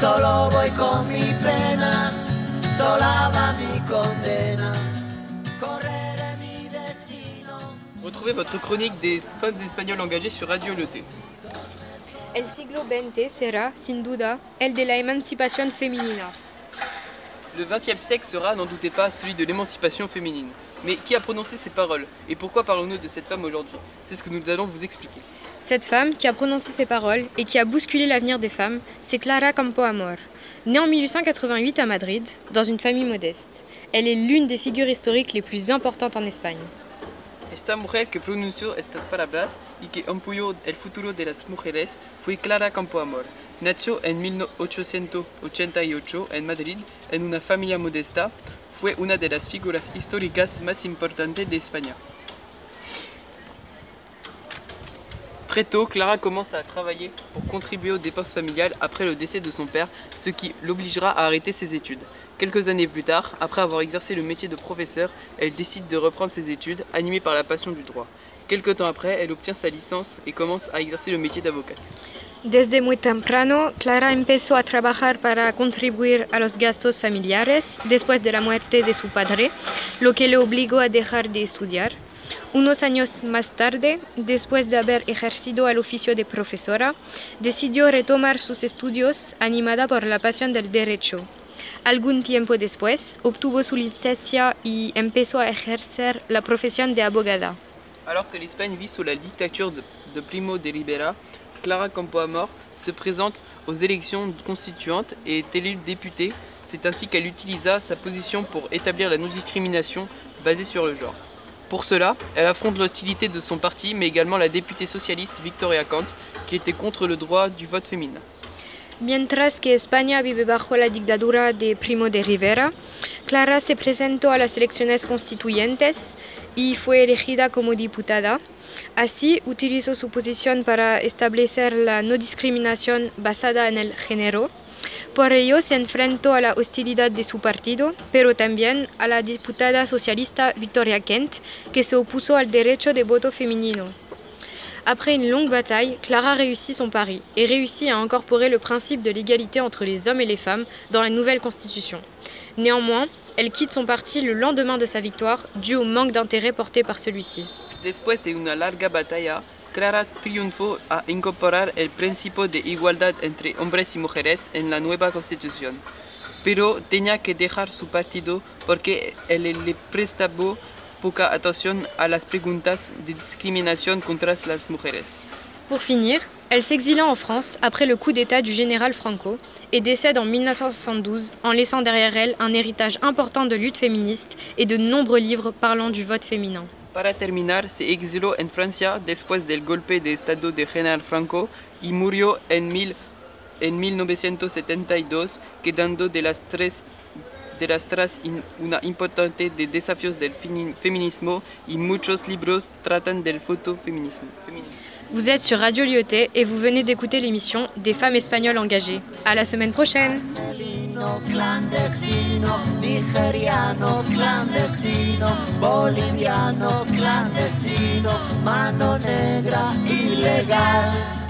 Solo voy con mi pena, sola va mi condena. Correré mi destino. Retrouvez votre chronique des femmes espagnoles engagées sur Radio Le T. El siglo XX será, sin duda, el de la emancipación femenina. Le XXe siècle sera, n'en doutez pas, celui de l'émancipation féminine. Mais qui a prononcé ces paroles Et pourquoi parlons-nous de cette femme aujourd'hui? C'est ce que nous allons vous expliquer. Cette femme qui a prononcé ces paroles et qui a bousculé l'avenir des femmes, c'est Clara Campoamor. Née en 1888 à Madrid, dans une famille modeste, elle est l'une des figures historiques les plus importantes en Espagne. Esta mujer que pronunció estas palabras y que ampuyó el futuro de las mujeres fue Clara Campoamor. Nació en 1888 en Madrid en una familia modesta. Fue una de las figuras históricas más importantes de España. Très tôt, Clara commence à travailler pour contribuer aux dépenses familiales après le décès de son père, ce qui l'obligera à arrêter ses études. Quelques années plus tard, après avoir exercé le métier de professeur, elle décide de reprendre ses études, animée par la passion du droit. Quelque temps après, elle obtient sa licence et commence à exercer le métier d'avocate. Desde muy temprano, Clara empezó a trabajar para contribuir a los gastos familiares después de la muerte de su padre, lo que le obligó a dejar de estudiar. Unos años más tarde, después de haber ejercido el oficio de profesora, decidió retomar sus estudios animada por la pasión del derecho. Algún tiempo después, obtuvo su licencia y empezó a ejercer la profesión de abogada. Alors que l'Espagne vit sous la dictature de, Primo de Rivera, Clara Campoamor se présente aux élections constituantes et est élue députée. C'est ainsi qu'elle utilisa sa position pour établir la non-discrimination basée sur le genre. Pour cela, elle affronte l'hostilité de son parti, mais également la députée socialiste Victoria Kant, qui était contre le droit du vote féminin. Mientras que España vive bajo la dictadura de Primo de Rivera, Clara se presentó a las elecciones constituyentes y fue elegida como diputada. Así utilizó su posición para establecer la no discriminación basada en el género. Por ello se enfrentó a la hostilidad de su partido, pero también a la diputada socialista Victoria Kent, que se opuso al derecho de voto femenino. Après une longue bataille, Clara réussit son pari et réussit à incorporer le principe de l'égalité entre les hommes et les femmes dans la nouvelle constitution. Néanmoins, elle quitte son parti le lendemain de sa victoire, dû au manque d'intérêt porté par celui-ci. Después de una larga batalla, Clara triunfó a incorporar el principio de igualdad entre hombres y mujeres en la nueva constitución. Pero tenía que dejar su partido porque él le prestaba poca atención a las preguntas de discriminación contra las mujeres. Pour finir, elle s'exila en France après le coup d'État du général Franco et décède en 1972 en laissant derrière elle un héritage important de lutte féministe et de nombreux livres parlant du vote féminin. Para terminar, se exiló en Francia después del golpe de Estado de General Franco y murió en, mil, en 1972, quedando de las tres de las tras in- una importante de desafíos del feminismo y muchos libros tratan del fotofeminismo. feminismo. Vous êtes sur Radio Lyoté et vous venez d'écouter l'émission Des femmes espagnoles engagées. À la semaine prochaine! Argelino clandestino, nigeriano clandestino, boliviano clandestino, mano negra ilegal.